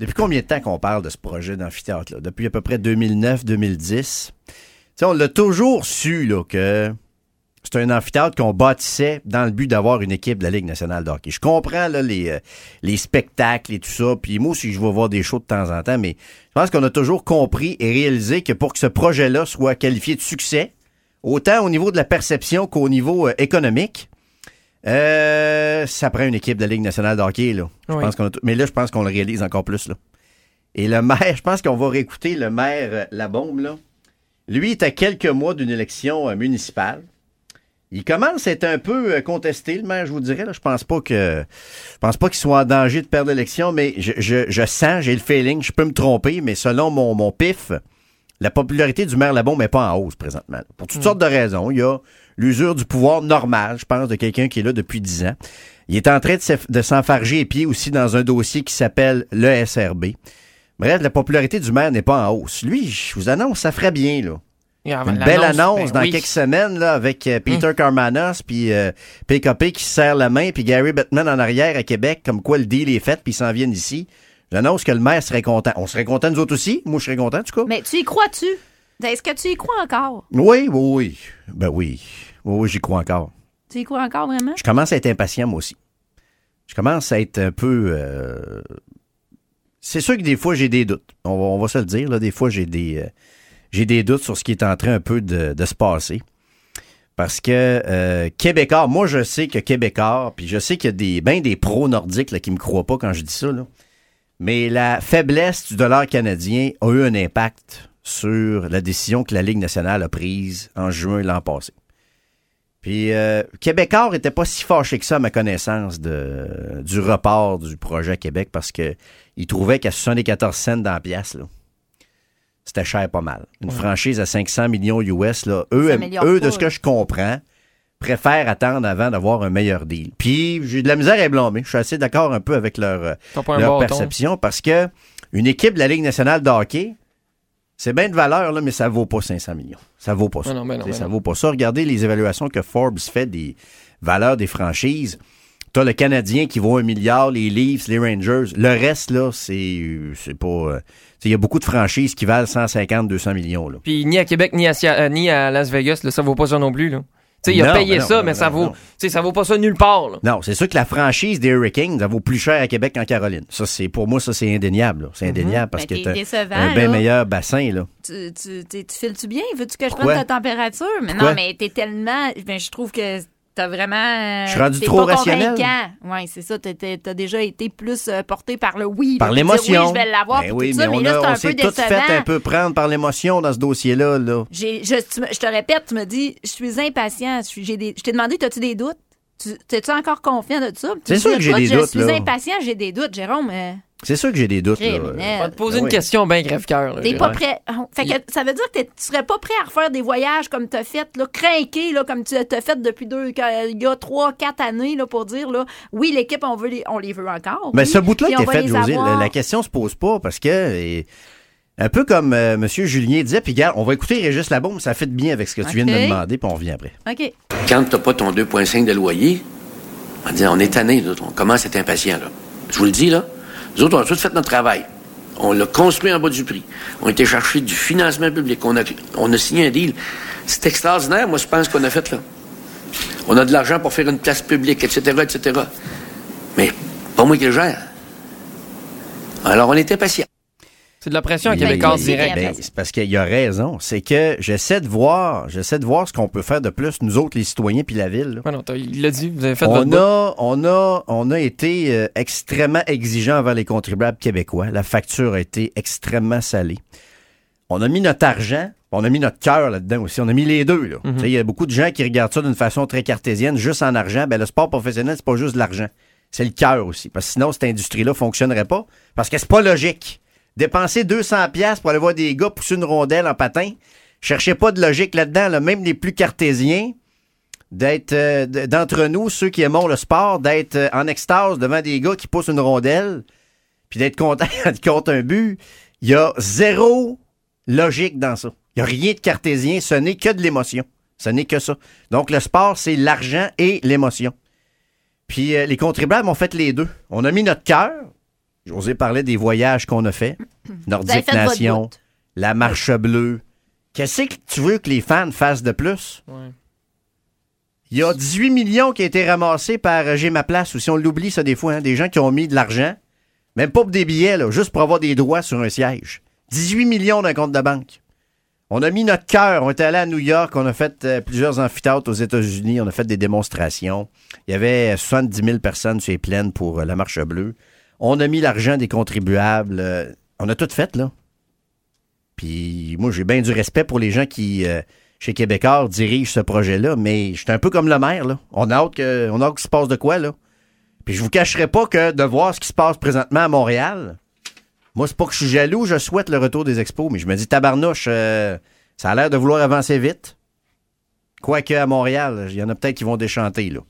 Depuis combien de temps qu'on parle de ce projet d'amphithéâtre-là? Depuis à peu près 2009-2010. on l'a toujours su là, que c'est un amphithéâtre qu'on bâtissait dans le but d'avoir une équipe de la Ligue nationale de hockey. Je comprends euh, les spectacles et tout ça, puis moi aussi je vais voir des shows de temps en temps, mais je pense qu'on a toujours compris et réalisé que pour que ce projet-là soit qualifié de succès, autant au niveau de la perception qu'au niveau euh, économique, euh, ça prend une équipe de la Ligue nationale de hockey. Là. Je pense qu'on mais là, je pense qu'on le réalise encore plus. Là. Et le maire, je pense qu'on va réécouter le maire La Bombe. Là. Lui est à quelques mois d'une élection municipale. Il commence à être un peu euh, contesté, le maire, je vous dirais. Là. Je pense pas que je pense pas qu'il soit en danger de perdre l'élection, mais je, je, sens, j'ai le feeling, je peux me tromper, mais selon mon, mon pif, la popularité du maire Labombe n'est pas en hausse présentement. Pour toutes hmm. sortes de raisons. Il y a l'usure du pouvoir normal, je pense, de quelqu'un qui est là depuis dix ans. Il est en train de s'enfarger les pieds aussi dans un dossier qui s'appelle le SRB. Bref, la popularité du maire n'est pas en hausse. Lui, je vous annonce, ça ferait bien, là. Une belle annonce ben dans quelques semaines là, avec euh, Peter hum. Carmanos puis PKP euh, qui se serre la main puis Gary Bettman en arrière à Québec comme quoi le deal est fait puis ils s'en viennent ici. J'annonce que le maire serait content. On serait content nous autres aussi. Moi je serais content en tout cas. Mais tu y crois-tu? Est-ce que tu y crois encore? Oui, oui, oui. Ben oui. Oui, oui, j'y crois encore. Tu y crois encore vraiment? Je commence à être impatient moi aussi. Je commence à être un peu euh, C'est sûr que des fois j'ai des doutes. On va, se le dire là, des fois j'ai des j'ai des doutes sur ce qui est en train un peu de, se passer. Parce que euh, Québécois, moi je sais que Québécois, puis je sais qu'il y a des, ben des pros nordiques là, qui me croient pas quand je dis ça, là. mais la faiblesse du dollar canadien a eu un impact sur la décision que la Ligue nationale a prise en juin l'an passé. Puis euh, Québécois n'était pas si fâché que ça à ma connaissance de, du report du projet Québec parce que il trouvait qu'à 74 cents dans la pièce, là, c'était cher pas mal. Une franchise à 500 millions US, là, eux, eux de ce que je comprends, préfèrent attendre avant d'avoir un meilleur deal. Puis j'ai de la misère à blâmer. Je suis assez d'accord un peu avec leur, leur perception parce que une équipe de la Ligue nationale de hockey, c'est bien de valeur, là, mais ça vaut pas 500 millions. Ça vaut pas ça. Non, non, ça vaut pas ça. Regardez les évaluations que Forbes fait des valeurs des franchises. T'as le Canadien qui vaut un milliard, les Leafs, les Rangers. Le reste, là, c'est, c'est pas. Euh, il y a beaucoup de franchises qui valent 150, 200 millions. Là. Puis ni à Québec, ni à, euh, ni à Las Vegas, là, ça vaut pas ça non plus. Là. Sais, il a payé ça, mais, ça vaut, ça vaut pas ça nulle part. Là. Non, c'est sûr que la franchise des Hurricanes, ça vaut plus cher à Québec qu'en Caroline. Ça, c'est pour moi, ça c'est indéniable. C'est mhm. indéniable parce que t'as un bien meilleur bassin là. Tu, tu, tu files-tu bien? Veux-tu que je prenne ta température? Mais non, mais t'es tellement. Ben, je trouve que T'as vraiment. Je suis rendu trop rationnel. Oui, c'est ça. T'as déjà été plus euh, porté par le oui. Par l'émotion. Oui, je vais l'avoir. Ben oui, mais, on, là, on s'est tout fait un peu prendre par l'émotion dans ce dossier-là. Là. Je, je, te répète, tu me dis, je suis impatient. Je, t'ai demandé, as-tu des doutes? T'es-tu encore confiant de ça? C'est sûr que j'ai des doutes. Je suis impatient, j'ai des doutes, Jérôme. C'est sûr que j'ai des doutes. Là. On va te poser ben une question bien crève-cœur. T'es pas prêt. Fait que ça veut dire que tu serais pas prêt à refaire des voyages comme tu as fait, là, craqué, là, comme tu as fait depuis deux, il y a trois, quatre années, là, pour dire, là, oui, l'équipe, on veut les, on les veut encore. Mais ce bout-là est fait, José, la, question se pose pas parce que, un peu comme euh, M. Julien disait, puis regarde, on va écouter Régis Labombe, ça fait de bien avec ce que tu viens de me demander, puis on revient après. OK. Quand t'as pas ton 2,5 de loyer, on, dit, on est tanné, on commence à être impatient, là. Je vous le dis, là. Nous autres, on a tout fait notre travail. On l'a construit en bas du prix. On a été chercher du financement public. On a, signé un deal. C'est extraordinaire, moi, je pense qu'on a fait là. On a de l'argent pour faire une place publique, etc., etc. Mais pas moi qui le gère. Alors, on était patient. C'est de la pression québécois direct. Ben, c'est parce qu'il y a raison. C'est que j'essaie de voir, j'essaie de voir ce qu'on peut faire de plus, nous autres, les citoyens puis la ville. non, il l'a dit, vous avez fait on a, on a, on a été euh, extrêmement exigeant envers les contribuables québécois. La facture a été extrêmement salée. On a mis notre argent, on a mis notre cœur là-dedans aussi. On a mis les deux. Mhm. Il y a beaucoup de gens qui regardent ça d'une façon très cartésienne, juste en argent. Ben, le sport professionnel, c'est pas juste de l'argent. C'est le cœur aussi. Parce que sinon, cette industrie-là fonctionnerait pas. Parce que c'est pas logique dépenser 200 pièces pour aller voir des gars pousser une rondelle en patin. Cherchez pas de logique là-dedans, même les plus cartésiens, d'être euh, d'entre nous, ceux qui aiment le sport, d'être euh, en extase devant des gars qui poussent une rondelle, puis d'être content ils comptent un but. Il y a zéro logique dans ça. Il n'y a rien de cartésien, ce n'est que de l'émotion. Ce n'est que ça. Donc le sport, c'est l'argent et l'émotion. Puis euh, les contribuables ont fait les deux. On a mis notre cœur, J'osais parler des voyages qu'on a fait. Nordique Nation, la Marche Bleue. Qu'est-ce que tu veux que les fans fassent de plus? Il y a 18 millions qui ont été ramassés par euh, J'ai ma place, ou si on l'oublie ça des fois, hein, des gens qui ont mis de l'argent, même pas pour des billets, là, juste pour avoir des droits sur un siège. 18 millions d'un compte de banque. On a mis notre cœur. On est allé à New York. On a fait euh, plusieurs amphithéâtres aux États-Unis. On a fait des démonstrations. Il y avait 70 000 personnes sur les plaines pour euh, la Marche Bleue. On a mis l'argent des contribuables. Euh, on a tout fait, là. Puis moi, j'ai bien du respect pour les gens qui, chez Québécois, dirigent ce projet-là. Mais j'étais un peu comme le maire, là. On a hâte que, on se passe de quoi, là. Puis je vous cacherai pas que de voir ce qui se passe présentement à Montréal, moi, c'est pas que je suis jaloux, je souhaite le retour des expos, mais je me dis, tabarnouche, euh, ça a l'air de vouloir avancer vite. Quoique à Montréal, il y en a peut-être qui vont déchanter, là.